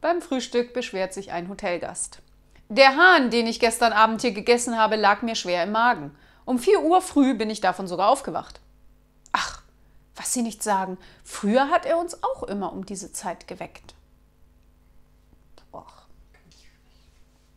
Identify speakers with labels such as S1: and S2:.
S1: Beim Frühstück beschwert sich ein Hotelgast. Der Hahn, den ich gestern Abend hier gegessen habe, lag mir schwer im Magen. Um 4 Uhr früh bin ich davon sogar aufgewacht. Ach, was Sie nicht sagen, früher hat er uns auch immer um diese Zeit geweckt.